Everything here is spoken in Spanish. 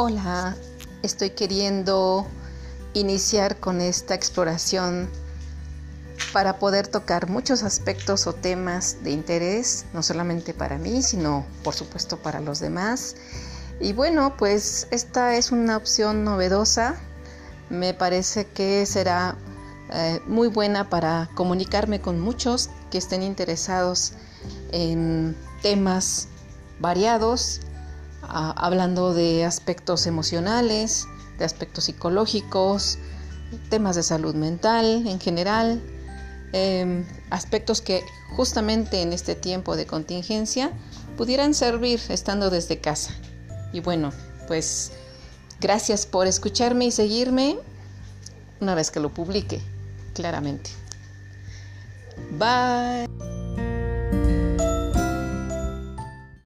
Hola, estoy queriendo iniciar con esta exploración para poder tocar muchos aspectos o temas de interés, no solamente para mí, sino por supuesto para los demás. Y bueno, pues esta es una opción novedosa, me parece que será eh, muy buena para comunicarme con muchos que estén interesados en temas variados hablando de aspectos emocionales, de aspectos psicológicos, temas de salud mental en general, em, aspectos que justamente en este tiempo de contingencia pudieran servir estando desde casa. Y bueno, pues gracias por escucharme y seguirme una vez que lo publique, claramente. Bye.